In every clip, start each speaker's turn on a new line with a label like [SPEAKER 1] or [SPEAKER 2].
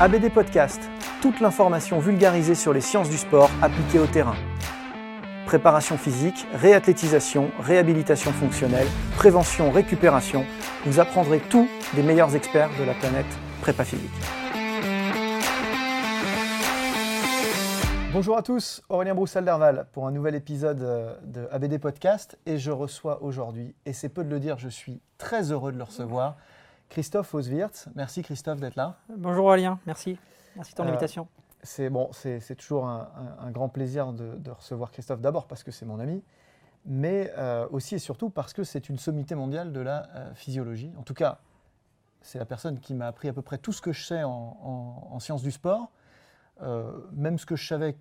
[SPEAKER 1] ABD Podcast, toute l'information vulgarisée sur les sciences du sport appliquées au terrain. Préparation physique, réathlétisation, réhabilitation fonctionnelle, prévention, récupération, vous apprendrez tout des meilleurs experts de la planète prépa physique. Bonjour à tous, Aurélien Broussal-Derval pour un nouvel épisode euh, de ABD Podcast et je reçois aujourd'hui, et c'est peu de le dire, je suis très heureux de le recevoir, Christophe Oswirtz. Merci Christophe d'être là.
[SPEAKER 2] Bonjour Aurélien, merci. Merci de ton
[SPEAKER 1] Euh,
[SPEAKER 2] invitation.
[SPEAKER 1] C'est bon, c'est toujours un, un- un grand plaisir de, de recevoir Christophe, d'abord parce que c'est mon ami, mais euh, aussi et surtout parce que c'est une sommité mondiale de la euh, physiologie. En tout cas, c'est la personne qui m'a appris à peu près tout ce que je sais en, en- en sciences du sport. Même ce que je savais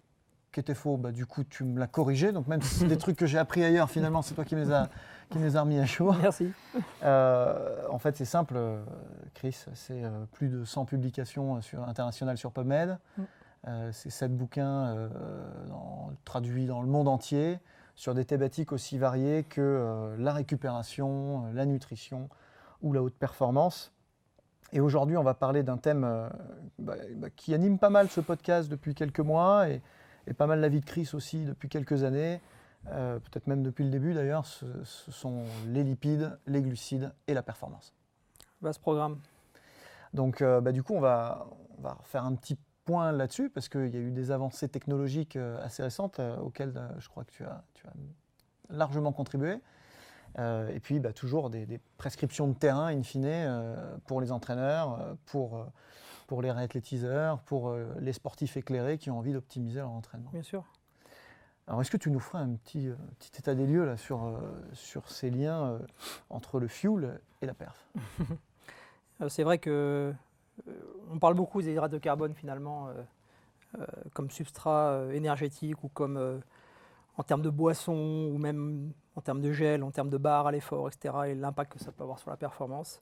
[SPEAKER 1] qui était faux, bah, du coup, tu me l'as corrigé. Donc, même si c'est des trucs que j'ai appris ailleurs, finalement, c'est toi qui me les as, qui me les as remis à jour.
[SPEAKER 2] Merci.
[SPEAKER 1] Euh, en fait, c'est simple, euh, Chris. C'est euh, plus de 100 publications sur, internationales sur PubMed.
[SPEAKER 2] Mm.
[SPEAKER 1] Euh, c'est 7 bouquins dans- traduits dans le monde entier sur des thématiques aussi variées que la récupération, la nutrition ou la haute performance. Et aujourd'hui, on va parler d'un thème bah, bah, qui anime pas mal ce podcast depuis quelques mois et, et pas mal la vie de Chris aussi depuis quelques années. Euh, peut-être même depuis le début d'ailleurs, ce, ce sont les lipides, les glucides et la performance.
[SPEAKER 2] Vaste programme.
[SPEAKER 1] Donc euh, bah, du coup, on va, on va faire un petit point là-dessus parce qu'il y a eu des avancées technologiques euh, assez récentes auxquelles je crois que tu as, tu as largement contribué. Euh, et puis bah, toujours des, des prescriptions de terrain, in fine, euh, pour les entraîneurs, pour, pour les réathlétiseurs, pour euh, les sportifs éclairés qui ont envie d'optimiser leur entraînement.
[SPEAKER 2] Bien sûr.
[SPEAKER 1] Alors, est-ce que tu nous ferais un petit, euh, petit état des lieux là, sur, euh, sur ces liens entre le fuel et la perf?
[SPEAKER 2] C'est vrai que on parle beaucoup des hydrates de carbone finalement comme substrat énergétique ou comme en termes de boisson ou même en termes de gel, en termes de barres à l'effort, etc. et l'impact que ça peut avoir sur la performance.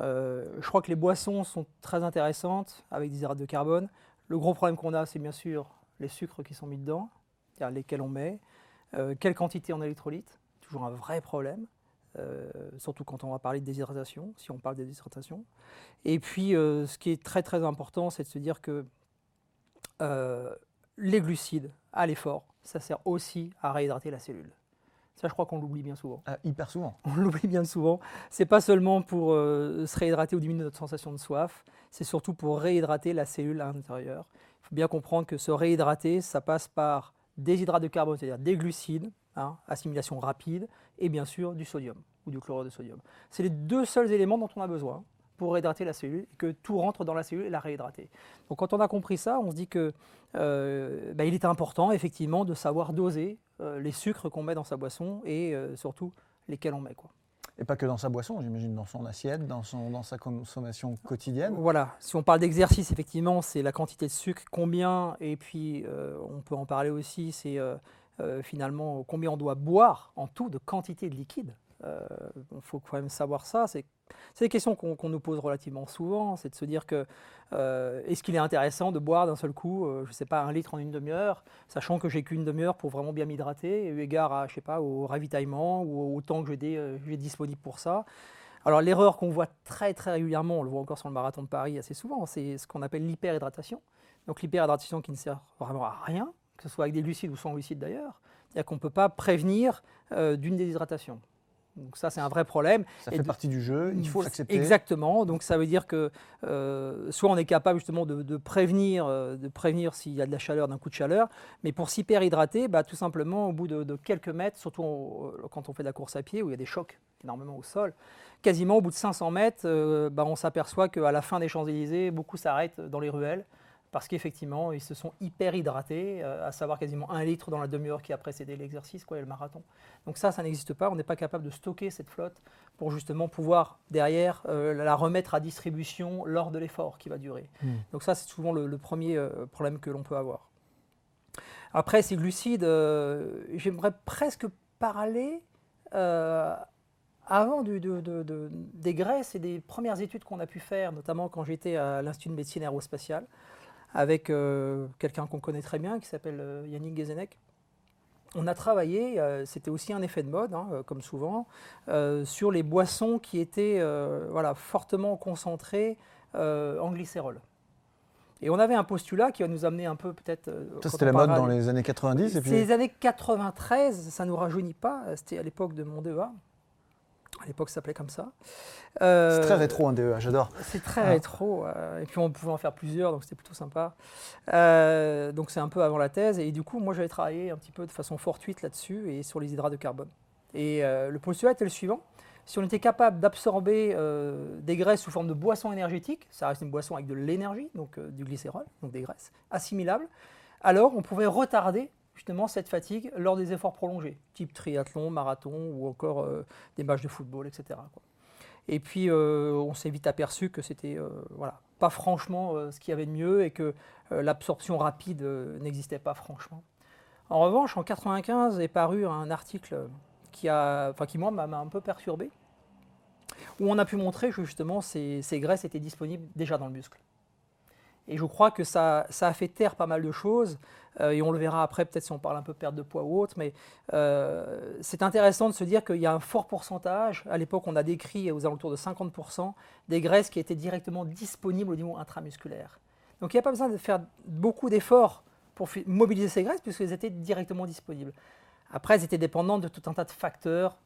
[SPEAKER 2] Euh, je crois que les boissons sont très intéressantes avec des hydrates de carbone. Le gros problème qu'on a, c'est bien sûr les sucres qui sont mis dedans, c'est-à-dire lesquels on met, euh, quelle quantité en électrolytes, toujours un vrai problème. euh, surtout quand on va parler de déshydratation, si on parle de déshydratation. Et puis, ce qui est très très important, c'est de se dire que les glucides à l'effort, ça sert aussi à réhydrater la cellule. Ça, je crois qu'on l'oublie bien souvent.
[SPEAKER 1] Ah, Hyper souvent.
[SPEAKER 2] On l'oublie bien souvent. C'est pas seulement pour euh, se réhydrater ou diminuer notre sensation de soif, c'est surtout pour réhydrater la cellule à l'intérieur. Il faut bien comprendre que se réhydrater, ça passe par des hydrates de carbone, c'est-à-dire des glucides, hein, assimilation rapide, et bien sûr du sodium ou du chlorure de sodium. C'est les deux seuls éléments dont on a besoin pour réhydrater la cellule et que tout rentre dans la cellule et la réhydrater. Donc quand on a compris ça, on se dit que euh, bah, il est important effectivement de savoir doser euh, les sucres qu'on met dans sa boisson et euh, surtout lesquels on met. Quoi.
[SPEAKER 1] Et pas que dans sa boisson, j'imagine dans son assiette, dans, son, dans sa consommation quotidienne.
[SPEAKER 2] Voilà, si on parle d'exercice, effectivement, c'est la quantité de sucre, combien, et puis on peut en parler aussi, c'est finalement combien on doit boire en tout de quantité de liquide. Il faut quand même savoir ça. C'est des questions qu'on nous pose relativement souvent. C'est de se dire que est-ce qu'il est intéressant de boire d'un seul coup, je ne sais pas, un litre en une demi-heure, sachant que j'ai qu'une demi-heure pour vraiment bien m'hydrater, eu égard à, je sais pas, au ravitaillement ou au temps que j'ai disponible pour ça. Alors l'erreur qu'on voit très très régulièrement, on le voit encore sur le marathon de Paris assez souvent, c'est ce qu'on appelle l'hyperhydratation. Donc l'hyperhydratation qui ne sert vraiment à rien, que ce soit avec des lucides ou sans lucides d'ailleurs, c'est-à-dire qu'on ne peut pas prévenir euh, d'une déshydratation. Donc ça, c'est un vrai problème.
[SPEAKER 1] Ça fait partie du jeu, il faut l'accepter.
[SPEAKER 2] Exactement. Donc ça veut dire que euh, soit on est capable justement de, prévenir, euh, de prévenir s'il y a de la chaleur, d'un coup de chaleur, mais pour s'hyperhydrater, bah, tout simplement au bout de, quelques mètres, surtout quand on fait de la course à pied où il y a des chocs énormément au sol, quasiment au bout de 500 mètres, bah, on s'aperçoit qu'à la fin des Champs-Élysées, beaucoup s'arrêtent dans les ruelles parce qu'effectivement, ils se sont hyper hydratés, euh, à savoir quasiment un litre dans la demi-heure qui a précédé l'exercice, quoi, et le marathon. Donc ça, ça n'existe pas. On n'est pas capable de stocker cette flotte pour justement pouvoir derrière euh, la remettre à distribution lors de l'effort qui va durer. Hmm. Donc ça, c'est souvent le, premier euh, problème que l'on peut avoir. Après, ces glucides, j'aimerais presque parler avant des graisses et des premières études qu'on a pu faire, notamment quand j'étais à l'Institut de médecine aérospatiale avec euh, quelqu'un qu'on connaît très bien qui s'appelle euh, Yannick Gezenek. On a travaillé, euh, c'était aussi un effet de mode, hein, comme souvent, sur les boissons qui étaient voilà, fortement concentrées en glycérol. Et on avait un postulat qui va nous amener un peu peut-être.
[SPEAKER 1] Ça, c'était la mode dans les années 90
[SPEAKER 2] et puis... C'est les années 93, ça ne nous rajeunit pas, c'était à l'époque de mon DEA. À l'époque, ça s'appelait comme ça.
[SPEAKER 1] c'est très rétro un DEA, j'adore.
[SPEAKER 2] C'est très ah. rétro. Euh, et puis on pouvait en faire plusieurs, donc c'était plutôt sympa. Euh, donc c'est un peu avant la thèse. Et du coup, moi j'avais travaillé un petit peu de façon fortuite là-dessus et sur les hydrates de carbone. Et euh, le postulat était le suivant. Si on était capable d'absorber des graisses sous forme de boisson énergétique, ça reste une boisson avec de l'énergie, donc du glycérol, donc des graisses assimilables, alors on pouvait retarder justement cette fatigue lors des efforts prolongés, type triathlon, marathon ou encore euh, des matchs de football, etc. Et puis euh, on s'est vite aperçu que c'était euh, voilà, pas franchement ce qu'il y avait de mieux et que l'absorption rapide n'existait pas franchement. En revanche, en 95 est paru un article qui, a, qui moi m'a un peu perturbé, où on a pu montrer que justement ces, ces graisses étaient disponibles déjà dans le muscle. Et je crois que ça, ça, a fait taire pas mal de choses. Euh, et on le verra après, peut-être si on parle un peu perte de poids ou autre. Mais euh, c'est intéressant de se dire qu'il y a un fort pourcentage. À l'époque, on a décrit aux alentours de 50% des graisses qui étaient directement disponibles au niveau intramusculaire. Donc il n'y a pas besoin de faire beaucoup d'efforts pour mobiliser ces graisses puisqu'elles étaient directement disponibles. Après, elles étaient dépendantes de tout un tas de facteurs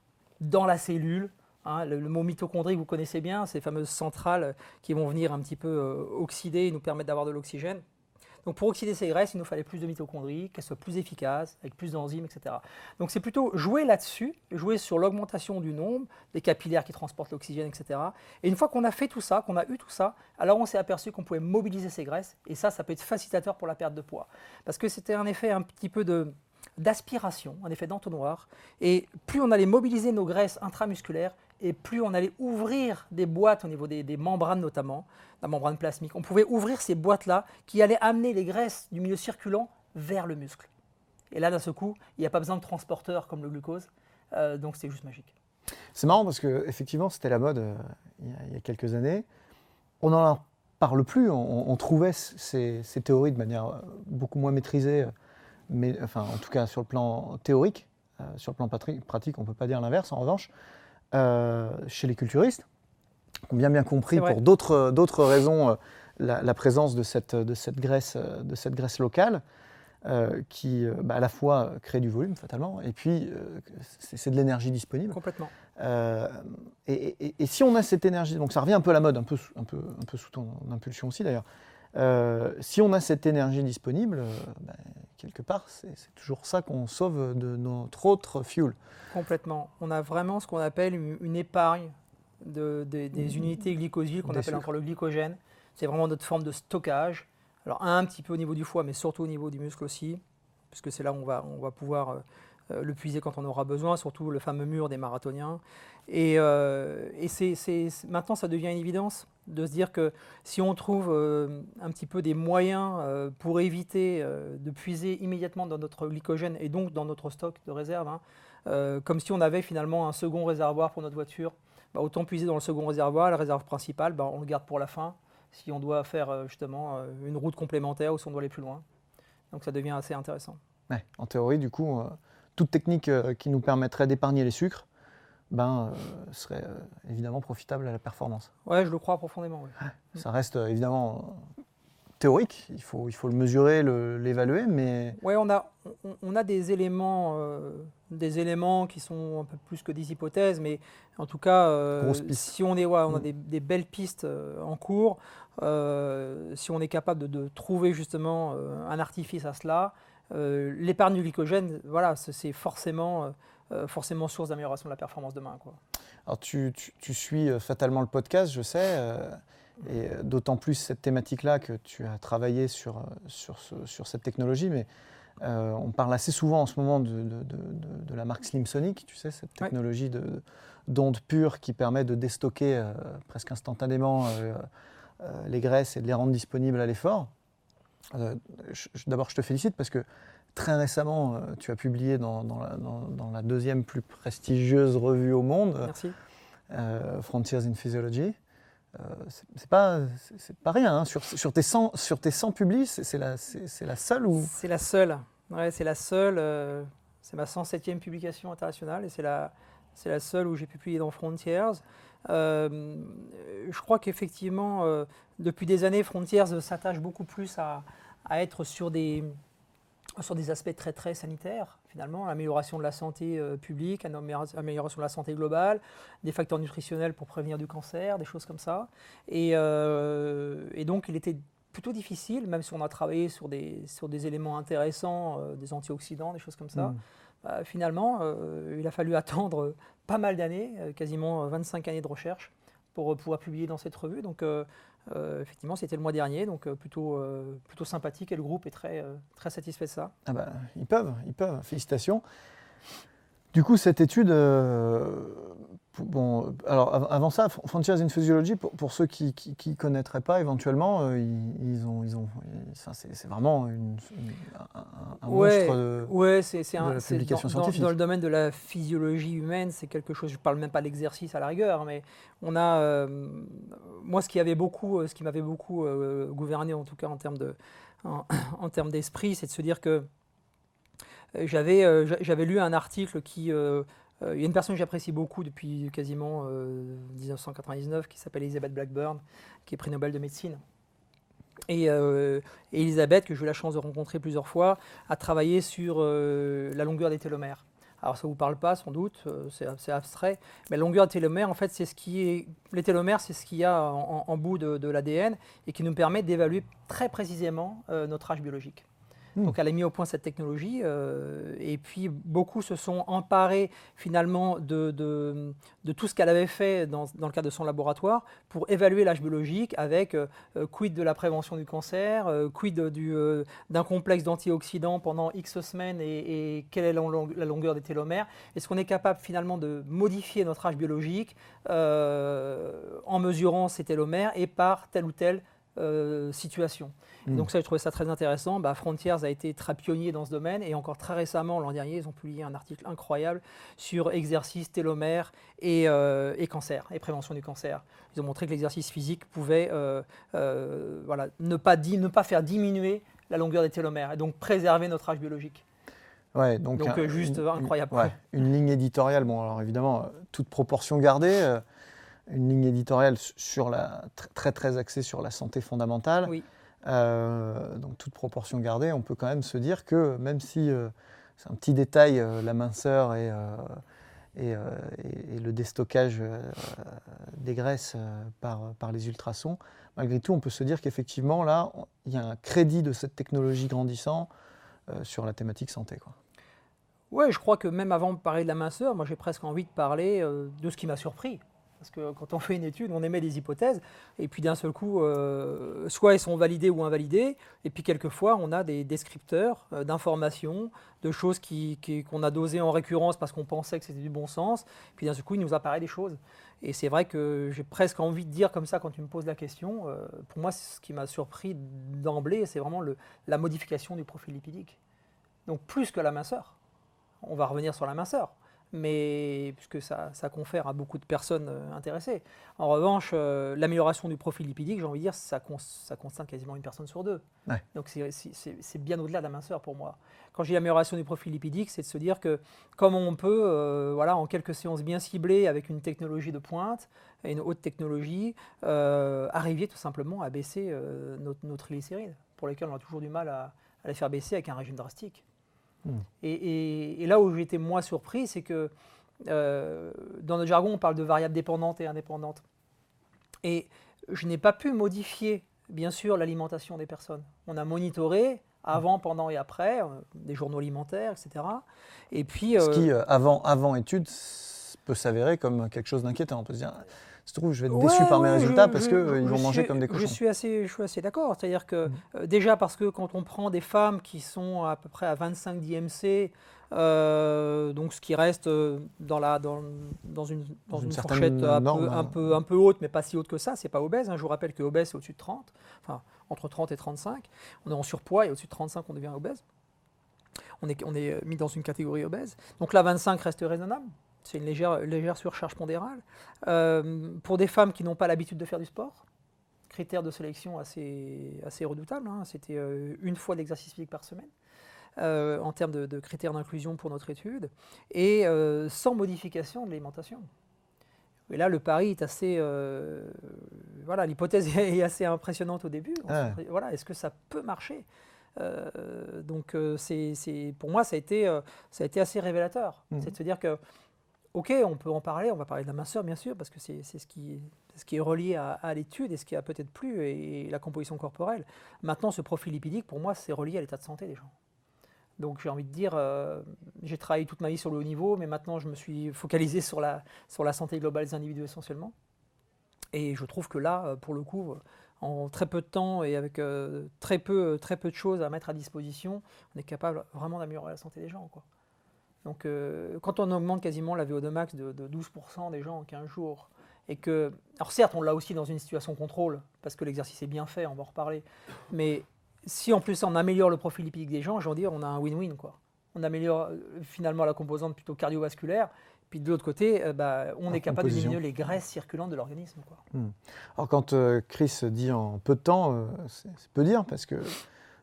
[SPEAKER 2] dans la cellule, Hein, le, mot mitochondrie, vous connaissez bien, ces fameuses centrales qui vont venir un petit peu euh, oxyder et nous permettre d'avoir de l'oxygène. Donc pour oxyder ces graisses, il nous fallait plus de mitochondries, qu'elles soient plus efficaces, avec plus d'enzymes, etc. Donc c'est plutôt jouer là-dessus, jouer sur l'augmentation du nombre, des capillaires qui transportent l'oxygène, etc. Et une fois qu'on a fait tout ça, qu'on a eu tout ça, alors on s'est aperçu qu'on pouvait mobiliser ces graisses, et ça, ça peut être facilitateur pour la perte de poids. Parce que c'était un effet un petit peu d'aspiration, un effet d'entonnoir. Et plus on allait mobiliser nos graisses intramusculaires, et plus on allait ouvrir des boîtes au niveau des, membranes notamment, la membrane plasmique, on pouvait ouvrir ces boîtes-là qui allaient amener les graisses du milieu circulant vers le muscle. Et là, d'un ce coup, il n'y a pas besoin de transporteur comme le glucose, euh, donc c'est juste magique.
[SPEAKER 1] C'est marrant parce que effectivement, c'était la mode euh, il, y a, quelques années. On n'en parle plus. On, trouvait ces, théories de manière euh, beaucoup moins maîtrisée, mais enfin, en tout cas sur le plan théorique. sur le plan pratique, on ne peut pas dire l'inverse. En revanche, chez les culturistes, qui ont bien bien compris pour d'autres raisons euh, la, présence de cette, de cette, graisse, euh, de cette graisse locale. qui bah, à la fois crée du volume fatalement, et puis c'est de l'énergie disponible.
[SPEAKER 2] Complètement.
[SPEAKER 1] Et, et, si on a cette énergie, donc ça revient un peu à la mode, un peu, un peu, un peu sous ton impulsion aussi d'ailleurs, si on a cette énergie disponible, bah, quelque part, c'est toujours ça qu'on sauve de notre autre fuel.
[SPEAKER 2] Complètement. On a vraiment ce qu'on appelle une, épargne de, des mmh. unités glycosiles qu'on appelle encore le glycogène. C'est vraiment notre forme de stockage. Alors un petit peu au niveau du foie, mais surtout au niveau du muscle aussi, puisque c'est là où on va, on va pouvoir euh, euh, le puiser quand on aura besoin, surtout le fameux mur des marathoniens. Et, euh, maintenant, ça devient une évidence de se dire que si on trouve euh, un petit peu des moyens pour éviter de puiser immédiatement dans notre glycogène et donc dans notre stock de réserve, hein, comme si on avait finalement un second réservoir pour notre voiture. Bah, autant puiser dans le second réservoir, le réservoir principal, bah, on le garde pour la fin, si on doit faire justement une route complémentaire ou si on doit aller plus loin. Donc ça devient assez intéressant.
[SPEAKER 1] en théorie, du coup, toute technique qui nous permettrait d'épargner les sucres, ben, euh, serait euh, évidemment profitable à la performance.
[SPEAKER 2] Ouais, je le crois profondément.
[SPEAKER 1] Ça reste euh, évidemment théorique, il faut, il faut le mesurer, l'évaluer, mais...
[SPEAKER 2] Oui, on a, on, a des éléments, des éléments qui sont un peu plus que des hypothèses, mais en tout cas, si on, est, ouais, on a mm. des, belles pistes en cours, si on est capable de, de trouver justement un artifice à cela, l'épargne du glycogène, voilà, c'est forcément forcément source d'amélioration de la performance demain. Quoi.
[SPEAKER 1] Alors tu, tu, suis euh, fatalement le podcast, je sais, euh, et d'autant plus cette thématique-là que tu as travaillé sur, sur, sur cette technologie, mais on parle assez souvent en ce moment de, de, de, la marque Slimsonic, tu sais, cette technologie de d'ondes pures qui permet de déstocker presque instantanément les graisses et de les rendre disponibles à l'effort. D'abord, je te félicite parce que Très récemment, euh, tu as publié dans, la, deuxième plus prestigieuse revue au monde, euh, Frontiers in Physiology. Euh, c'est pas, pas rien. Hein. Sur, sur, tes 100, sur tes 100 publis, c'est la, la seule ou?
[SPEAKER 2] C'est la seule. Ouais, c'est la seule. c'est ma 107e publication internationale et c'est la, c'est la seule où j'ai pu publier dans Frontiers. je crois qu'effectivement, depuis des années, Frontiers s'attache beaucoup plus à, à être sur des, sur des aspects très très sanitaires, finalement, amélioration de la santé euh, publique, amélioration de la santé globale, des facteurs nutritionnels pour prévenir du cancer, des choses comme ça. Et, euh, donc il était plutôt difficile, même si on a travaillé sur des, sur des éléments intéressants, euh, des antioxydants, des choses comme ça. Mm. Bah, finalement, il a fallu attendre pas mal d'années, quasiment 25 années de recherche, pour pouvoir publier dans cette revue. Donc euh, effectivement, c'était le mois dernier, donc euh, plutôt, euh, plutôt sympathique et le groupe est très, très satisfait de ça.
[SPEAKER 1] Ah bah, ils peuvent, ils peuvent, félicitations. Du coup, cette étude, Bon, alors avant ça, Frontiers in Physiology, pour, ceux qui ne connaîtraient pas, éventuellement, euh, ils, ont, ils ont, c'est vraiment une, un, monstre de,
[SPEAKER 2] ouais, c'est un, publication dans, scientifique. Dans, le domaine de la physiologie humaine, c'est quelque chose. Je parle même pas de l'exercice à la rigueur, mais on a, euh, moi, ce qui avait beaucoup, euh, ce qui m'avait beaucoup gouverné, en tout cas en termes de, en termes d'esprit, c'est de se dire que j'avais, j'avais lu un article qui euh, il y a une personne que j'apprécie beaucoup depuis quasiment 1999 euh, qui s'appelle Elizabeth Blackburn, qui est prix Nobel de médecine. Et, euh, Elisabeth, que j'ai eu la chance de rencontrer plusieurs fois, a travaillé sur la longueur des télomères. Alors ça ne vous parle pas sans doute, c'est abstrait, mais la longueur des télomères, en fait, c'est ce qui est, les télomères, c'est ce qu'il y a en, bout de, de l'ADN et qui nous permet d'évaluer très précisément notre âge biologique. Hmm. Donc elle a mis au point cette technologie euh, et puis beaucoup se sont emparés finalement de, tout ce qu'elle avait fait dans, le cadre de son laboratoire pour évaluer l'âge biologique avec euh, euh, quid de la prévention du cancer, quid d'un complexe d'antioxydants pendant X semaines et, quelle est la, longueur des télomères. Est-ce qu'on est capable finalement de modifier notre âge biologique en mesurant ces télomères et par telle ou telle situation Hmm. Donc ça, j'ai trouvé ça très intéressant. Bah, Frontiers a été très pionnier dans ce domaine et encore très récemment, l'an dernier, ils ont publié un article incroyable sur exercice, télomère et, euh, et, cancer, et prévention du cancer. Ils ont montré que l'exercice physique pouvait euh, euh, voilà, ne, pas ne pas faire diminuer la longueur des télomères et donc préserver notre âge biologique.
[SPEAKER 1] Ouais, donc,
[SPEAKER 2] juste incroyable.
[SPEAKER 1] une ligne éditoriale, bon alors évidemment, toute proportion gardée, une ligne éditoriale sur la, très très axée sur la santé fondamentale. Oui. Euh, donc toute proportion gardée, on peut quand même se dire que même si euh, c'est un petit détail, euh, la minceur et, et, le déstockage des graisses par, par les ultrasons, malgré tout, on peut se dire qu'effectivement, là, il y a un crédit de cette technologie grandissant sur la thématique santé. Quoi.
[SPEAKER 2] Oui, je crois que même avant de parler de la minceur, moi j'ai presque envie de parler de ce qui m'a surpris. Parce que quand on fait une étude, on émet des hypothèses, et puis d'un seul coup, euh, soit elles sont validées ou invalidées, et puis quelquefois, on a des descripteurs euh, d'informations, de choses qu'on qui, a dosées en récurrence parce qu'on pensait que c'était du bon sens, puis d'un seul coup, il nous apparaît des choses. Et c'est vrai que j'ai presque envie de dire comme ça quand tu me poses la question, euh, pour moi, ce qui m'a surpris d'emblée, c'est vraiment la modification du profil lipidique. Donc plus que la minceur. On va revenir sur la minceur. Mais puisque ça, ça, confère à beaucoup de personnes euh, intéressées. En revanche, euh, l'amélioration du profil lipidique, j'ai envie de dire, ça, ça, concerne quasiment une personne sur deux. Donc c'est bien au-delà de la minceur pour moi. Quand j'ai l'amélioration du profil lipidique, c'est de se dire que comme on peut, euh, voilà, en quelques séances bien ciblées, avec une technologie de pointe, et une haute technologie, arriver tout simplement à baisser notre, nos triglycérides, pour lesquels on a toujours du mal à, à les faire baisser avec un régime drastique. Et, là où été moins surpris, c'est que euh, dans notre jargon, on parle de variables dépendantes et indépendantes. Et je n'ai pas pu modifier, bien sûr, l'alimentation des personnes. On a monitoré avant, pendant et après, euh, des journaux alimentaires, etc.
[SPEAKER 1] Et puis, Ce qui, euh, avant, avant étude, peut s'avérer comme quelque chose d'inquiétant. On peut se dire, se trouve, je vais être déçu par mes résultats parce qu'ils euh, vont manger comme des cochons.
[SPEAKER 2] Je suis assez, je suis assez d'accord. C'est-à-dire que, mm. euh, déjà, parce que quand on prend des femmes qui sont à peu près à 25 d'IMC, euh, donc ce qui reste dans, la, dans, dans une, dans une, fourchette un, peu, un, peu, un, peu, haute, mais pas si haute que ça, c'est pas obèse. Hein. Je vous rappelle que obèse, c'est au-dessus de 30, enfin entre 30 et 35. On est en surpoids et au-dessus de 35, on devient obèse. On est, on est mis dans une catégorie obèse. Donc là, 25 reste raisonnable. C'est une légère, légère surcharge pondérale. Euh, pour des femmes qui n'ont pas l'habitude de faire du sport, critère de sélection assez, assez redoutable, hein. c'était euh, une fois d'exercice physique par semaine. Euh, en termes de, critères d'inclusion pour notre étude, et sans modification de l'alimentation. Et là, le pari est assez. voilà, l'hypothèse est assez impressionnante au début. Ah. Voilà, est-ce que ça peut marcher? Donc, c'est, pour moi, ça a été, ça a été assez révélateur. Mmh. C'est de se dire que ok, on peut en parler, on va parler de la minceur bien sûr, parce que c'est ce qui, est relié à, l'étude et ce qui a peut-être plus, et, la composition corporelle. Maintenant, ce profil lipidique, pour moi, c'est relié à l'état de santé des gens. Donc j'ai envie de dire, euh, j'ai travaillé toute ma vie sur le haut niveau, mais maintenant je me suis focalisé sur la, sur la santé globale des individus essentiellement. Et je trouve que là, euh, pour le coup, en très peu de temps et avec euh, très, peu, très peu de choses à mettre à disposition, on est capable vraiment d'améliorer la santé des gens. Quoi. Donc euh, quand on augmente quasiment la VO2 max de, 12% des gens en 15 jours, et que, alors certes on l'a aussi dans une situation contrôle, parce que l'exercice est bien fait, on va en reparler, mais si en plus on améliore le profil lipidique des gens, j'en dire, on a un win-win. quoi. On améliore euh, finalement la composante plutôt cardiovasculaire, puis de l'autre côté, euh, bah, on est capable de diminuer les graisses circulantes de l'organisme.
[SPEAKER 1] Hmm. Alors quand Chris dit en peu de temps, c'est peu dire, parce que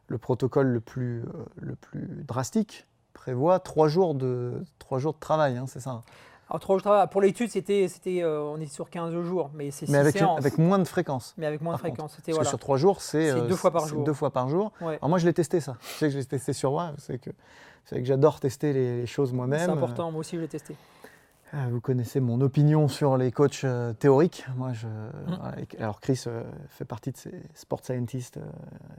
[SPEAKER 1] le protocole le plus, le plus drastique, prévoit trois jours de, trois jours de travail, hein, c'est ça
[SPEAKER 2] alors, trois jours de travail. Pour l'étude, c'était, c'était, euh, on est sur 15 jours, mais c'est
[SPEAKER 1] Mais avec, avec moins de fréquence.
[SPEAKER 2] Mais avec moins de fréquence.
[SPEAKER 1] C'était, Parce que sur trois jours, c'est,
[SPEAKER 2] deux fois par jour.
[SPEAKER 1] Deux fois par jour. Alors moi, je l'ai testé ça. Je sais que je l'ai testé sur moi. C'est que, que j'adore tester les, choses moi-même. C'est
[SPEAKER 2] important. Moi aussi, je l'ai testé.
[SPEAKER 1] Euh, vous connaissez mon opinion sur les coachs euh, théoriques. Moi, je, mm. alors Chris fait partie de ces sport scientists,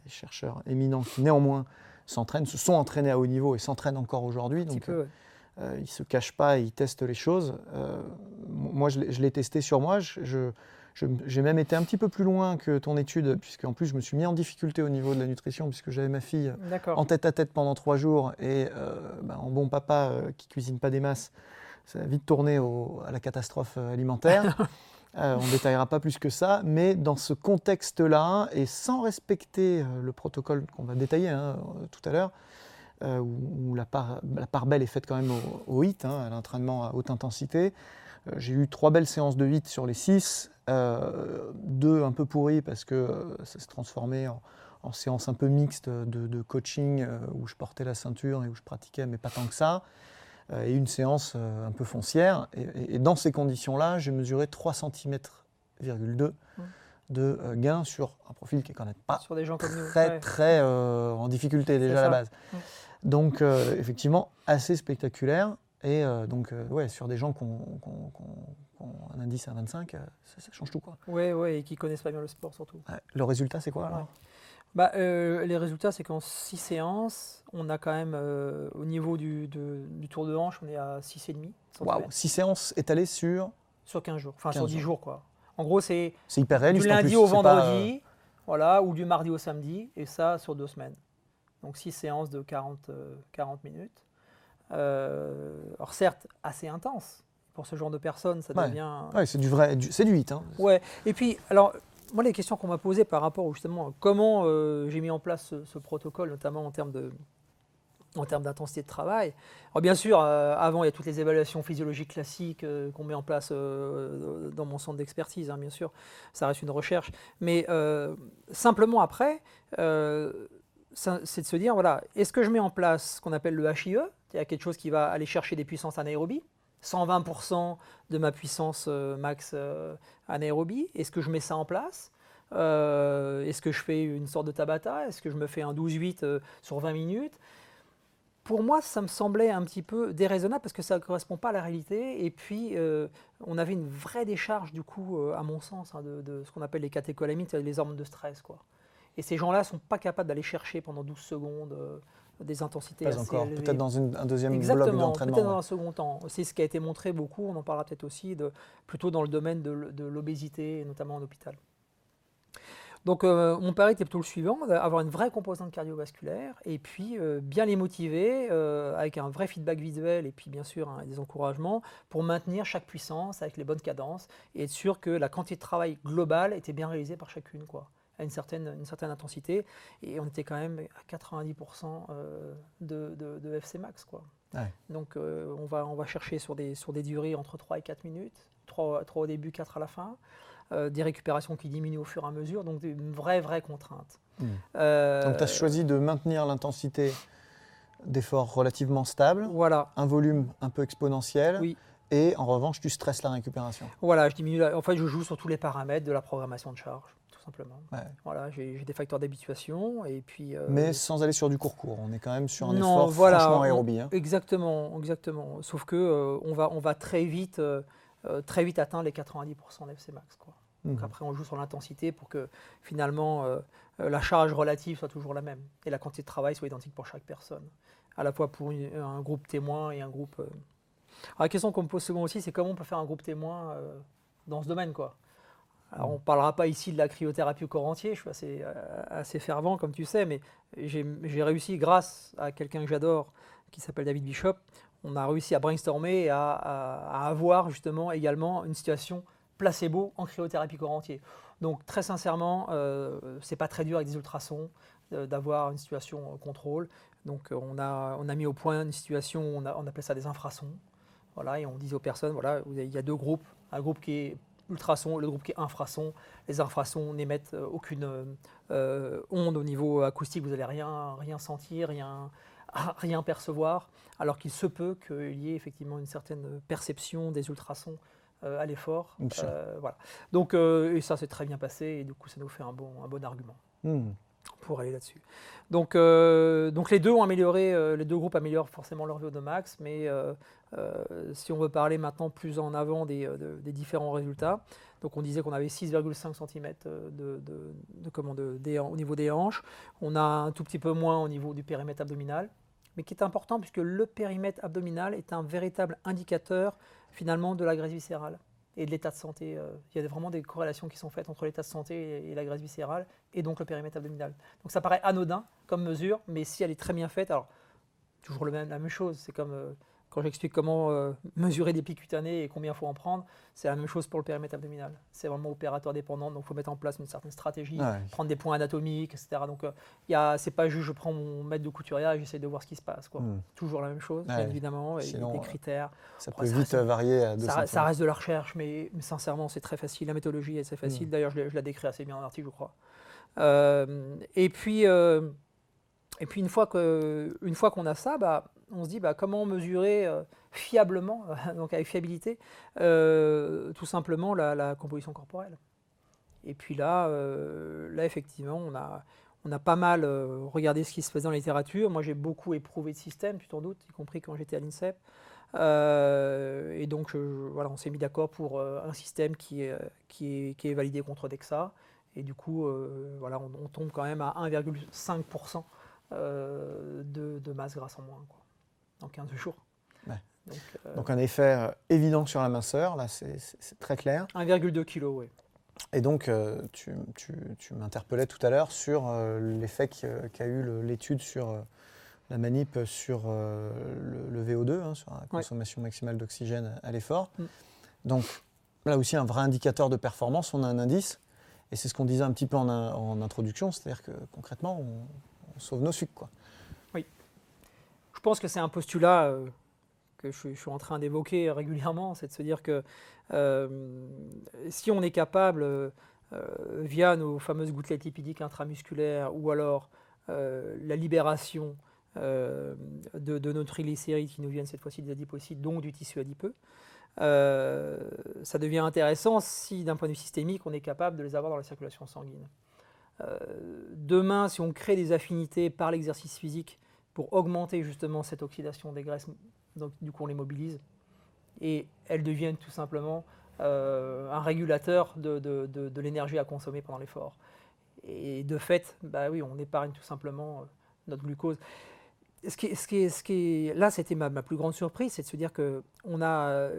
[SPEAKER 1] chercheurs éminents qui néanmoins s'entraînent, se sont entraînés à haut niveau et s'entraînent encore aujourd'hui. Donc, peu, euh, ils ne se cachent pas, ils testent les choses. Euh, moi, je, l'ai testé sur moi. Je, j'ai même été un petit peu plus loin que ton étude, puisqu'en plus je me suis mis en difficulté au niveau de la nutrition, puisque j'avais ma fille en tête à tête pendant trois jours, et euh, bah, en bon papa qui cuisine pas des masses, ça a vite tourné à la catastrophe alimentaire. Euh, on ne détaillera pas plus que ça, mais dans ce contexte-là, et sans respecter euh, le protocole qu'on va détailler hein, euh, tout à l'heure, où, la, part, belle est faite quand même au, HIT, hein, à l'entraînement à haute intensité, j'ai eu trois belles séances de HIT sur les six, deux un peu pourries parce que ça s'est transformé en, en, séance un peu mixte de, de coaching où je portais la ceinture et où je pratiquais, mais pas tant que ça. Euh, et une séance euh, un peu foncière. Et, dans ces conditions-là, j'ai mesuré 3 cm,2 de euh, gain sur un profil qui est quand même pas
[SPEAKER 2] sur des gens
[SPEAKER 1] très, très en difficulté déjà à la base. Donc, effectivement, assez spectaculaire. Et donc, ouais, sur des gens qui ont, un indice à 25, ça, change tout.
[SPEAKER 2] Oui, ouais, et qui connaissent pas bien le sport surtout.
[SPEAKER 1] le résultat, c'est quoi
[SPEAKER 2] bah, euh, Les résultats, c'est qu'en 6 séances, on a quand même, euh, au niveau du, tour de hanche, on est à 6,5.
[SPEAKER 1] Waouh 6 séances étalées sur
[SPEAKER 2] Sur 15 jours, enfin sur 10 jours. quoi. En gros, c'est
[SPEAKER 1] hyper
[SPEAKER 2] du lundi au vendredi, euh, voilà, ou du mardi au samedi, et ça sur deux semaines. Donc 6 séances de 40, 40 minutes. alors certes, assez intense. Pour ce genre de personnes, ça devient...
[SPEAKER 1] Ouais, c'est du vrai, c'est du 8. Hein.
[SPEAKER 2] Ouais, et puis, alors, moi, les questions qu'on m'a posées par rapport justement comment euh, j'ai mis en place ce, protocole, notamment en termes de, en termes d'intensité de travail. Alors bien sûr, euh, avant, il y a toutes les évaluations physiologiques classiques euh, qu'on met en place dans mon centre d'expertise, hein, bien sûr, ça reste une recherche. Mais simplement après, c'est de se dire, voilà, est-ce que je mets en place ce qu'on appelle le HIE, c'est-à-dire quelque chose qui va aller chercher des puissances anaérobie 120% de ma puissance max anaérobie, est-ce que je mets ça en place? Est-ce que je fais une sorte de Tabata? Est-ce que je me fais un 12-8 sur 20 minutes? Pour moi, ça me semblait un petit peu déraisonnable parce que ça ne correspond pas à la réalité. Et puis, euh, on avait une vraie décharge, du coup, euh, à mon sens, hein, de, ce qu'on appelle les catécholamites, les hormones de stress. Et ces gens-là ne sont pas capables d'aller chercher pendant 12 secondes euh, des intensités
[SPEAKER 1] pas encore. Peut-être dans un deuxième
[SPEAKER 2] Exactement,
[SPEAKER 1] bloc d'entraînement.
[SPEAKER 2] Peut-être dans un second temps. C'est ce qui a été montré beaucoup. On en parlera peut-être aussi de, plutôt dans le domaine de, de l'obésité, notamment en hôpital. Donc euh, mon pari était plutôt le suivant, avoir une vraie composante cardiovasculaire et puis euh, bien les motiver euh, avec un vrai feedback visuel et puis bien sûr hein, des encouragements pour maintenir chaque puissance avec les bonnes cadences et être sûr que la quantité de travail globale était bien réalisée par chacune quoi à une certaine, une certaine intensité et on était quand même à 90% de, de, FC max quoi. Donc on, va, on va chercher sur des, sur des durées entre 3 et 4 minutes, 3, 3 au début, 4 à la fin. Euh, des récupérations qui diminuent au fur et à mesure, donc une vraie, vraie contrainte.
[SPEAKER 1] Hmm. Euh, donc tu as choisi de maintenir l'intensité d'effort relativement stable,
[SPEAKER 2] voilà.
[SPEAKER 1] un volume un peu exponentiel,
[SPEAKER 2] oui.
[SPEAKER 1] et en revanche tu stresses la récupération.
[SPEAKER 2] Voilà, je diminue. En fait, je joue sur tous les paramètres de la programmation de charge Voilà, j'ai des facteurs d'habituation et puis.
[SPEAKER 1] Euh, Mais sans aller sur du court court, on est quand même sur un effort franchement aérobie. Hein.
[SPEAKER 2] Exactement, exactement. Sauf que on va on va très vite très vite atteindre les 90% d'FC max quoi. Donc mhm. après, on joue sur l'intensité pour que finalement euh, euh, la charge relative soit toujours la même et la quantité de travail soit identique pour chaque personne, à la fois pour un groupe témoin et un groupe. Euh. Alors, la question qu'on me pose souvent aussi, c'est comment on peut faire un groupe témoin dans ce domaine, quoi. Alors, mhm. on ne parlera pas ici de la cryothérapie au corps entier, je suis assez, assez fervent, comme tu sais, mais j'ai réussi, grâce à quelqu'un que j'adore, qui s'appelle David Bishop, on a réussi à brainstormer et à, à avoir justement également une situation placebo en cryothérapie corps entier. Donc très sincèrement, euh, c'est pas très dur avec des ultrasons euh, d'avoir une situation contrôle. Donc on a, on a mis au point une situation, on, a, on appelait ça des infrasons. Voilà, et on disait aux personnes, voilà, il y a deux groupes, un groupe qui est ultrason, le groupe qui est infrason. Les infrasons n'émettent euh, aucune euh, onde au niveau acoustique, vous n'allez rien, rien sentir, rien, rien percevoir, alors qu'il se peut qu'il y ait effectivement une certaine perception des ultrasons euh, à l'effort. Euh, voilà. Donc, euh, et ça s'est très bien passé, et du coup, ça nous fait un bon, un bon argument. Hmm. Pour aller là-dessus. Donc, donc les deux ont amélioré, les deux groupes améliorent forcément leur VO2 max, mais si on veut parler maintenant plus en avant des, différents résultats, donc on disait qu'on avait 6,5 cm de, de, de, au niveau des hanches. On a un tout petit peu moins au niveau du périmètre abdominal, mais qui est important puisque le périmètre abdominal est un véritable indicateur finalement de la graisse viscérale et de l'état de santé. Euh, il y a vraiment des corrélations qui sont faites entre l'état de santé et la graisse viscérale et donc le périmètre abdominal. Donc ça paraît anodin comme mesure, mais si elle est très bien faite, alors toujours le même, la même chose, c'est comme euh, quand j'explique comment euh, mesurer des pics cutanés et combien il faut en prendre, c'est la même chose pour le périmètre abdominal. C'est vraiment opérateur dépendant, donc il faut mettre en place une certaine stratégie, prendre des points anatomiques, etc. Donc euh, c'est pas juste je prends mon mètre de couturière et j'essaie de voir ce qui se passe. Quoi. Hmm. Toujours la même chose, bien évidemment, et des euh,
[SPEAKER 1] critères. Ça peut vite varier à
[SPEAKER 2] ça, ça, reste de la recherche, mais, sincèrement, c'est très facile. La méthodologie est assez facile. Hmm. D'ailleurs, je, je, la décris assez bien en article, je crois. et puis. Et puis une fois qu'on a ça, bah, on se dit bah, comment mesurer euh, fiablement, donc avec fiabilité, euh, tout simplement la, composition corporelle. Et puis là, euh, là effectivement, on a, pas mal regardé ce qui se faisait dans la littérature. Moi, j'ai beaucoup éprouvé de système, tu t'en doutes, y compris quand j'étais à l'INSEP. et donc, on s'est mis d'accord pour un système qui est, validé contre DEXA. Et du coup, on, tombe quand même à 1,5% de, de, masse grasse en moins. Quoi en 15 jours.
[SPEAKER 1] Euh, donc, un effet euh, évident sur la minceur, là c'est très clair.
[SPEAKER 2] 1,2 kg, oui.
[SPEAKER 1] Et donc euh, tu, m'interpellais tout à l'heure sur l'effet qu'a eu l'étude sur la manip sur le, VO2, hein, sur la consommation maximale d'oxygène à l'effort. Mm. Donc là aussi un vrai indicateur de performance, on a un indice, et c'est ce qu'on disait un petit peu en, introduction, c'est-à-dire que concrètement on, sauve nos sucres. Quoi.
[SPEAKER 2] je pense que c'est un postulat euh, que je, suis en train d'évoquer régulièrement, c'est de se dire que si on est capable, via nos fameuses gouttelettes lipidiques intramusculaires ou alors la libération de, de, nos triglycérides qui nous viennent cette fois-ci des adipocytes, donc du tissu adipeux, ça devient intéressant si d'un point de vue systémique, on est capable de les avoir dans la circulation sanguine. Euh, demain, si on crée des affinités par l'exercice physique pour augmenter justement cette oxydation des graisses, donc du coup on les mobilise, et elles deviennent tout simplement euh, un régulateur de, l'énergie à consommer pendant l'effort. Et de fait, bah oui, on épargne tout simplement euh, notre glucose. Ce qui, là, c'était ma, plus grande surprise, c'est de se dire que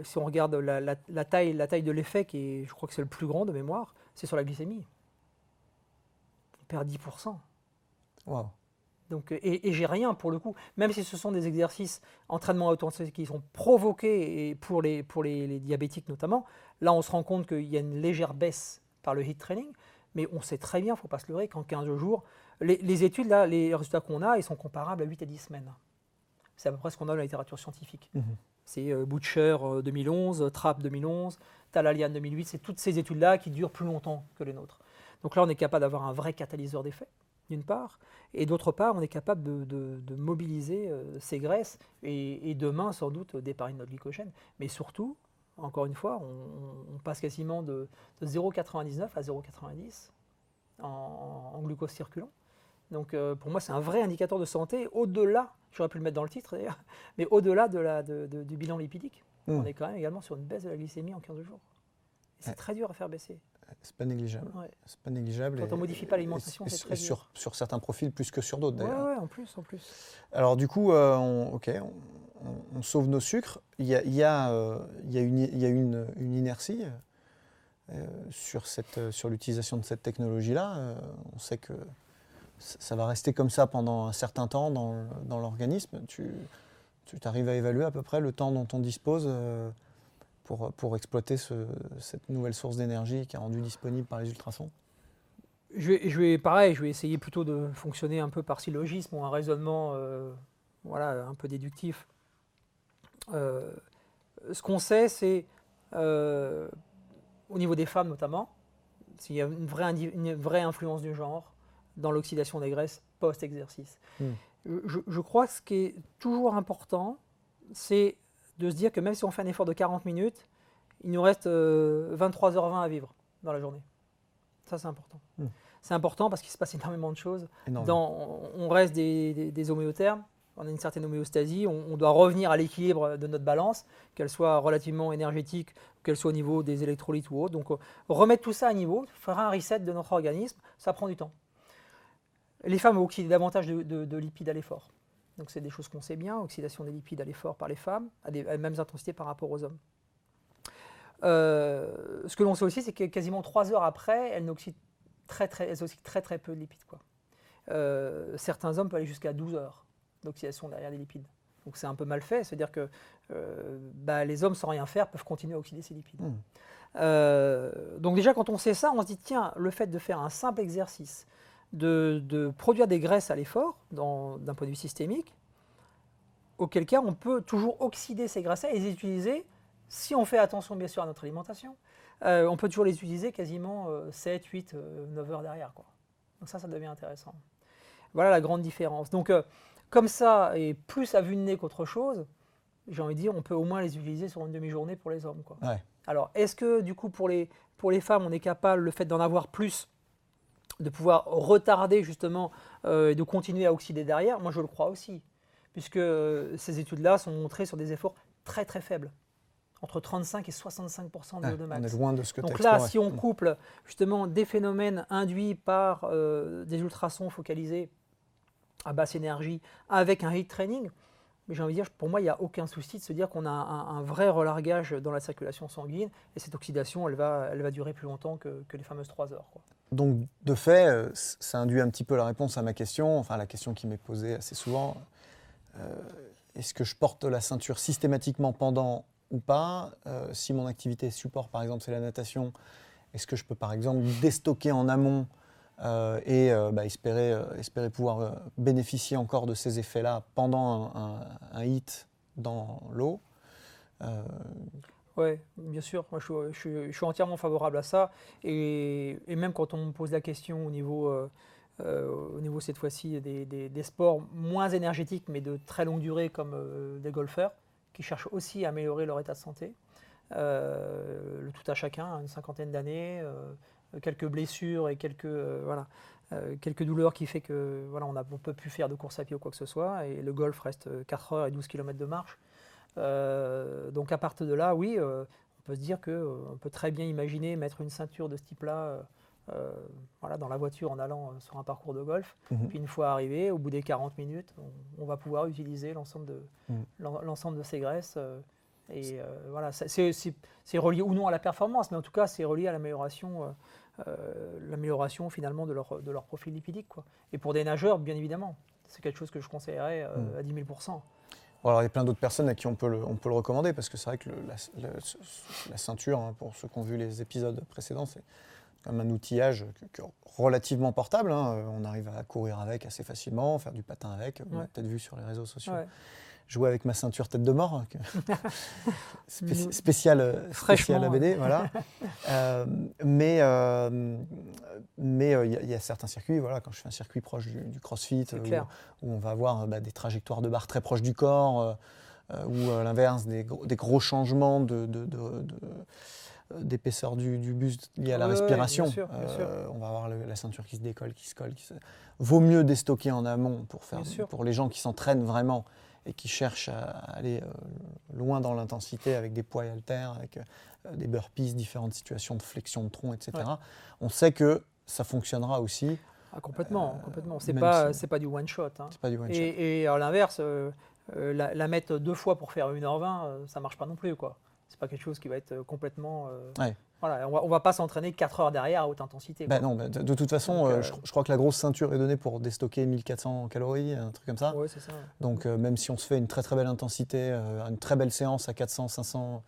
[SPEAKER 2] si on regarde la, taille, la taille de l'effet, qui je crois que c'est le plus grand de mémoire, c'est sur la glycémie perd 10%. Donc, et, et j'ai rien pour le coup, même si ce sont des exercices entraînement à qui sont provoqués et pour, les, pour les, diabétiques notamment, là on se rend compte qu'il y a une légère baisse par le HIIT training, mais on sait très bien, il ne faut pas se leurrer, qu'en 15 jours, les, études, là, les résultats qu'on a, ils sont comparables à 8 à 10 semaines. C'est à peu près ce qu'on a dans la littérature scientifique. Mhm. C'est euh, Butcher 2011, euh, Trapp 2011, Talalian 2008, c'est toutes ces études-là qui durent plus longtemps que les nôtres. Donc là, on est capable d'avoir un vrai catalyseur d'effet, d'une part, et d'autre part, on est capable de, mobiliser euh, ces graisses et, demain, sans doute, d'épargner notre glycogène. Mais surtout, encore une fois, on, passe quasiment de, 0,99 à 0,90 en, glucose circulant. Donc euh, pour moi, c'est un vrai indicateur de santé, au-delà, j'aurais pu le mettre dans le titre d'ailleurs, mais au-delà du bilan lipidique. Mmh. On est quand même également sur une baisse de la glycémie en 15 jours. C'est très dur à faire baisser.
[SPEAKER 3] C'est pas négligeable. C'est pas négligeable.
[SPEAKER 2] Quand on modifie pas l'alimentation, c'est très
[SPEAKER 3] sur, sur, certains profils plus que sur d'autres d'ailleurs.
[SPEAKER 2] Ouais, en plus, en plus.
[SPEAKER 3] Alors du coup, euh, on, ok, on, sauve nos sucres. Il y a, il y a, euh, il y a, une, il y a une, une, inertie euh, sur, cette, sur l'utilisation de cette technologie-là. on sait que ça va rester comme ça pendant un certain temps dans, dans l'organisme. Tu, tu arrives à évaluer à peu près le temps dont on dispose pour, pour exploiter cette nouvelle source d'énergie qui est rendue disponible par les ultrasons
[SPEAKER 2] je vais, je vais, pareil, je vais essayer plutôt de fonctionner un peu par syllogisme ou un raisonnement euh, voilà, un peu déductif. Euh, ce qu'on sait, c'est euh, au niveau des femmes notamment, s'il y a une vraie, une vraie influence du genre dans l'oxydation des graisses post-exercice. Hmm. Je, je, crois que ce qui est toujours important, c'est de se dire que même si on fait un effort de 40 minutes, il nous reste 23h20 euh, à vivre dans la journée. Ça, c'est important. Hmm. C'est important parce qu'il se passe énormément de choses. Dans, on reste des, homéothermes, on a une certaine homéostasie, on, doit revenir à l'équilibre de notre balance, qu'elle soit relativement énergétique, qu'elle soit au niveau des électrolytes ou autre. Donc, euh, remettre tout ça à niveau, faire un reset de notre organisme, ça prend du temps. Les femmes oxydent davantage de lipides à l'effort. Donc c'est des choses qu'on sait bien, oxydation des lipides à l'effort par les femmes, à, des, mêmes intensités par rapport aux hommes. Euh, ce que l'on sait aussi, c'est que quasiment trois heures après, elles oxydent très très, très, très peu de lipides. Quoi. Euh, certains hommes peuvent aller jusqu'à 12 heures d'oxydation derrière des lipides. Donc c'est un peu mal fait, c'est-à-dire que euh, bah, les hommes sans rien faire peuvent continuer à oxyder ces lipides. Mmh. donc déjà quand on sait ça, on se dit tiens, le fait de faire un simple exercice, de, produire des graisses à l'effort, d'un point de vue systémique, auquel cas on peut toujours oxyder ces graisses et les utiliser, si on fait attention bien sûr à notre alimentation, euh, on peut toujours les utiliser quasiment 7, 8, 9 heures derrière. Quoi. Donc ça, ça devient intéressant. Voilà la grande différence. Donc euh, comme ça, et plus à vue de nez qu'autre chose, j'ai envie de dire, on peut au moins les utiliser sur une demi-journée pour les hommes. Quoi. Alors, est-ce que du coup, pour les, pour les femmes, on est capable, le fait d'en avoir plus, de pouvoir retarder justement euh, et de continuer à oxyder derrière, moi je le crois aussi, puisque euh, ces études-là sont montrées sur des efforts très très faibles, entre 35 et 65% de max.
[SPEAKER 3] On est loin de ce que
[SPEAKER 2] Donc là, si on couple justement des phénomènes induits par euh, des ultrasons focalisés à basse énergie avec un heat training, mais j'ai envie de dire, pour moi, il n'y a aucun souci de se dire qu'on a un, vrai relargage dans la circulation sanguine et cette oxydation, elle va, elle va durer plus longtemps que, les fameuses 3 heures.
[SPEAKER 3] Donc, de fait, euh, ça induit un petit peu la réponse à ma question, enfin la question qui m'est posée assez souvent. Euh, est-ce que je porte la ceinture systématiquement pendant ou pas? Euh, Si mon activité support, par exemple, c'est la natation, est-ce que je peux, par exemple, déstocker en amont
[SPEAKER 1] et bah, espérer, espérer pouvoir bénéficier encore de ces effets-là pendant un hit dans l'eau?
[SPEAKER 2] Oui, bien sûr. Moi, je, suis- entièrement favorable à ça. Et, même quand on me pose la question au niveau, euh, euh, au niveau cette fois-ci des, sports moins énergétiques, mais de très longue durée, comme euh, des golfeurs, qui cherchent aussi à améliorer leur état de santé, le tout à chacun, une cinquantaine d'années, quelques blessures et quelques, voilà, quelques douleurs qui fait que voilà, on ne peut plus faire de course à pied ou quoi que ce soit. Et le golf reste 4 heures et 12 km de marche. Euh, donc à partir de là, oui, euh, on peut se dire qu'on peut très bien imaginer mettre une ceinture de ce type-là euh, euh, voilà, dans la voiture en allant euh, sur un parcours de golf.
[SPEAKER 1] Mhm.
[SPEAKER 2] Puis une fois arrivé, au bout des 40 minutes, on, on va pouvoir utiliser l'ensemble de,
[SPEAKER 1] Mhm.
[SPEAKER 2] de ces graisses. euh, et euh, voilà, c'est relié ou non à la performance, mais en tout cas, c'est relié à l'amélioration, euh, euh, l'amélioration finalement de leur, de leur profil lipidique. Quoi. Et pour des nageurs, bien évidemment, c'est quelque chose que je conseillerais euh,
[SPEAKER 1] Mhm.
[SPEAKER 2] à 10 000
[SPEAKER 1] Bon, alors, il y a plein d'autres personnes à qui on peut le, on peut le recommander parce que c'est vrai que le- la, la- la ceinture, hein, pour ceux qui ont vu les épisodes précédents, c'est même un outillage que- que relativement portable. hein. On arrive à courir avec assez facilement, faire du patin avec. On
[SPEAKER 2] Ouais.
[SPEAKER 1] a peut-être vu sur les réseaux sociaux.
[SPEAKER 2] Ouais.
[SPEAKER 1] Jouer avec ma ceinture tête de mort, spéciale, euh,
[SPEAKER 2] Fraîchement,
[SPEAKER 1] spéciale ABD, voilà. Euh, mais euh, mais euh, il y, a- il y a certains circuits, voilà, quand je fais un circuit proche du, du CrossFit, euh, où- on va avoir euh, bah, des trajectoires de barre très proches du corps, euh, euh, ou à l'inverse, des, gros- des gros changements de, de- de- de- euh, d'épaisseur du, du buste liés à la respiration.
[SPEAKER 2] bien sûr, bien sûr.
[SPEAKER 1] Euh, on va avoir le- la ceinture qui se décolle, qui se colle. Qui se... Vaut mieux déstocker en amont pour, faire, pour les gens qui s'entraînent vraiment et qui cherchent à aller euh, loin dans l'intensité avec des poids et haltères, avec euh, des burpees, différentes situations de flexion de tronc, etc.
[SPEAKER 2] Ouais.
[SPEAKER 1] On sait que ça fonctionnera aussi.
[SPEAKER 2] Ah, complètement,
[SPEAKER 1] Euh,
[SPEAKER 2] complètement. C'est pas,
[SPEAKER 1] si-
[SPEAKER 2] c'est pas du one shot. hein.
[SPEAKER 1] Pas du one shot.
[SPEAKER 2] Et, et à l'inverse, euh, la, la mettre deux fois pour faire 1h20, euh, ça marche pas non plus. quoi. C'est pas quelque chose qui va être euh, complètement. euh,
[SPEAKER 1] Ouais.
[SPEAKER 2] Voilà, on va, on va pas s'entraîner 4 heures derrière à haute intensité.
[SPEAKER 1] Ben
[SPEAKER 2] quoi.
[SPEAKER 1] non, de, de toute façon,
[SPEAKER 2] Donc,
[SPEAKER 1] euh, je, je crois que la grosse ceinture est donnée pour déstocker 1400 calories, un truc comme ça.
[SPEAKER 2] Ouais, c'est ça.
[SPEAKER 1] Donc euh, même si on se fait une très très belle intensité, euh, une très belle séance à 400-500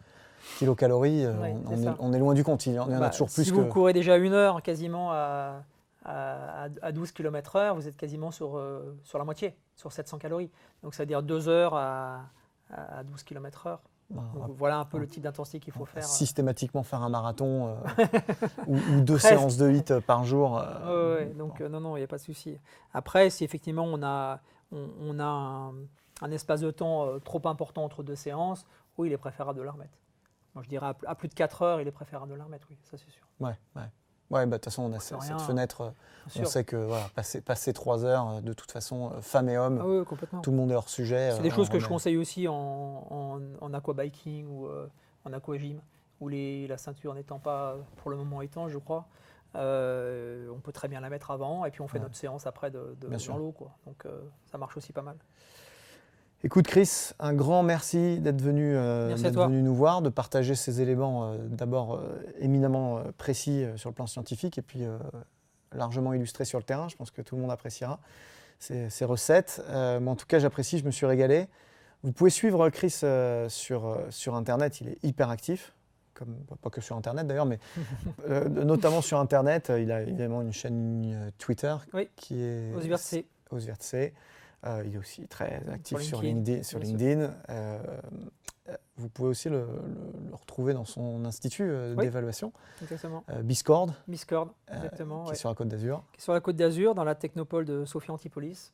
[SPEAKER 1] kilocalories, euh,
[SPEAKER 2] Ouais,
[SPEAKER 1] on, est,
[SPEAKER 2] ça.
[SPEAKER 1] on est loin du compte. Il y en, a
[SPEAKER 2] Bah,
[SPEAKER 1] toujours
[SPEAKER 2] si
[SPEAKER 1] plus
[SPEAKER 2] vous
[SPEAKER 1] que.
[SPEAKER 2] courez déjà une heure quasiment à, à, à 12 km/h, vous êtes quasiment sur, sur la moitié, sur 700 calories. Donc ça veut dire deux heures à, à 12 km/h.
[SPEAKER 1] Ben, on va
[SPEAKER 2] Donc voilà un peu le type d'intensité qu'il faut faire.
[SPEAKER 1] systématiquement faire un marathon euh, ou, ou deux
[SPEAKER 2] Presque.
[SPEAKER 1] séances de hit par jour. Euh,
[SPEAKER 2] ouais, donc euh, non, non, il n'y a pas de souci. Après, si effectivement on a, on, on a un, un espace de temps euh, trop important entre deux séances, oui, il est préférable de la remettre. Moi, je dirais à, pl- à plus de 4 heures, il est préférable de la remettre, oui, ça c'est sûr.
[SPEAKER 1] Ouais, ouais. Ouais, bah, de toute façon, on a
[SPEAKER 2] rien,
[SPEAKER 1] cette fenêtre. euh, On sait que voilà, passer, passer trois heures, euh, de toute façon, euh, femmes et hommes,
[SPEAKER 2] Ah oui,
[SPEAKER 1] tout le monde est hors sujet.
[SPEAKER 2] C'est des choses que je conseille aussi en, en, en aquabiking ou euh, en aquagym, où les, la ceinture n'étant pas pour le moment étanche, je crois. euh, on peut très bien la mettre avant et puis on fait
[SPEAKER 1] Ouais.
[SPEAKER 2] notre séance après de, dans l'eau. Donc euh, ça marche aussi pas mal.
[SPEAKER 1] Écoute Chris, un grand merci d'être venu, euh, venu nous voir, de partager ces éléments euh, d'abord euh, éminemment précis sur le plan scientifique et puis largement illustrés sur le terrain. Je pense que tout le monde appréciera ces, ces recettes. Moi, en tout cas, j'apprécie, je me suis régalé. Vous pouvez suivre Chris sur, sur Internet, il est hyper actif. Comme, pas que sur Internet d'ailleurs, mais notamment sur Internet. Il a évidemment une chaîne Twitter
[SPEAKER 2] Oui.
[SPEAKER 1] qui est
[SPEAKER 2] Osvertsé.
[SPEAKER 1] Osvertsé. Euh, il est aussi très actif sur
[SPEAKER 2] Sur
[SPEAKER 1] LinkedIn. Sur. Euh, euh, vous pouvez aussi le, le- le retrouver dans son institut euh,
[SPEAKER 2] Oui.
[SPEAKER 1] d'évaluation,
[SPEAKER 2] Exactement.
[SPEAKER 1] Biscord,
[SPEAKER 2] Miscord,
[SPEAKER 1] euh,
[SPEAKER 2] exactement.
[SPEAKER 1] qui
[SPEAKER 2] ouais.
[SPEAKER 1] est sur la Côte d'Azur.
[SPEAKER 2] qui est sur la côte d'Azur, dans la technopole de Sophia Antipolis,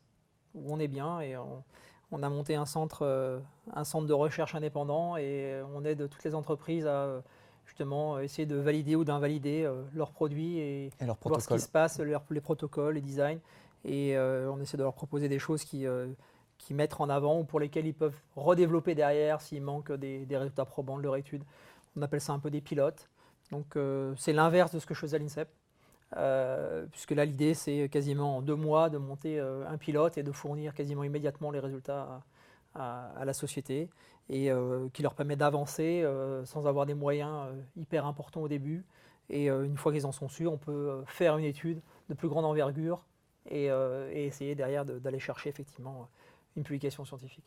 [SPEAKER 2] où on est bien et on, on a monté un centre, un centre de recherche indépendant et on aide toutes les entreprises à justement essayer de valider ou d'invalider leurs produits et
[SPEAKER 1] Et leur
[SPEAKER 2] voir ce qui se passe, les protocoles, les designs. Et euh, on essaie de leur proposer des choses qui, euh, qui mettent en avant ou pour lesquelles ils peuvent redévelopper derrière s'il manque des, des résultats probants de leur étude. On appelle ça un peu des pilotes. Donc euh, c'est l'inverse de ce que je faisais à l'INSEP. Puisque là, l'idée, c'est quasiment en deux mois de monter un pilote et de fournir quasiment immédiatement les résultats à, la société et qui leur permet d'avancer sans avoir des moyens hyper importants au début. Et une fois qu'ils en sont sûrs, on peut faire une étude de plus grande envergure et, euh, et essayer derrière de- d'aller chercher effectivement une publication scientifique.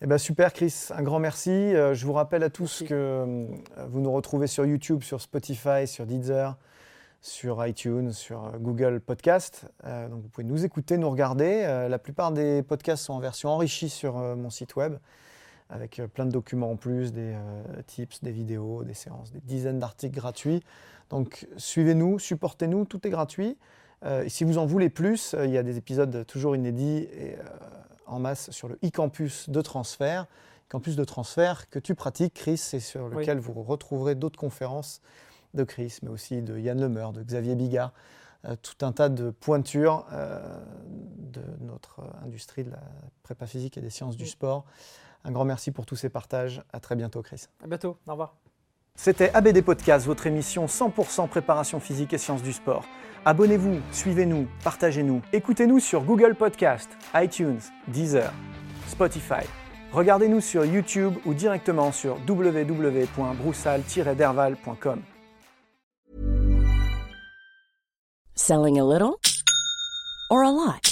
[SPEAKER 1] Eh ben, super Chris, un grand merci. Euh, je vous rappelle à tous
[SPEAKER 2] Merci.
[SPEAKER 1] que euh, vous nous retrouvez sur YouTube, sur Spotify, sur Deezer, sur iTunes, sur Google Podcast. donc vous pouvez nous écouter, nous regarder. la plupart des podcasts sont en version enrichie sur mon site web avec euh, plein de documents en plus, des euh, tips, des vidéos, des séances, des dizaines d'articles gratuits. Donc suivez-nous, supportez-nous, tout est gratuit. Euh, si vous en voulez plus, il y a des épisodes toujours inédits et en masse sur le e-campus de transfert. Campus de transfert que tu pratiques, Chris, et sur lequel vous retrouverez d'autres conférences de Chris, mais aussi de Yann Lemeur, de Xavier Bigard, tout un tas de pointures de notre industrie de la prépa physique et des sciences du sport. Un grand merci pour tous ces partages. À très bientôt, Chris.
[SPEAKER 2] À bientôt. Au revoir.
[SPEAKER 1] C'était ABD Podcast, votre émission 100% préparation physique et sciences du sport. Abonnez-vous, suivez-nous, partagez-nous. Écoutez-nous sur Google Podcast, iTunes, Deezer, Spotify. Regardez-nous sur YouTube ou directement sur www.broussal-derval.com.
[SPEAKER 4] Selling a little or a lot?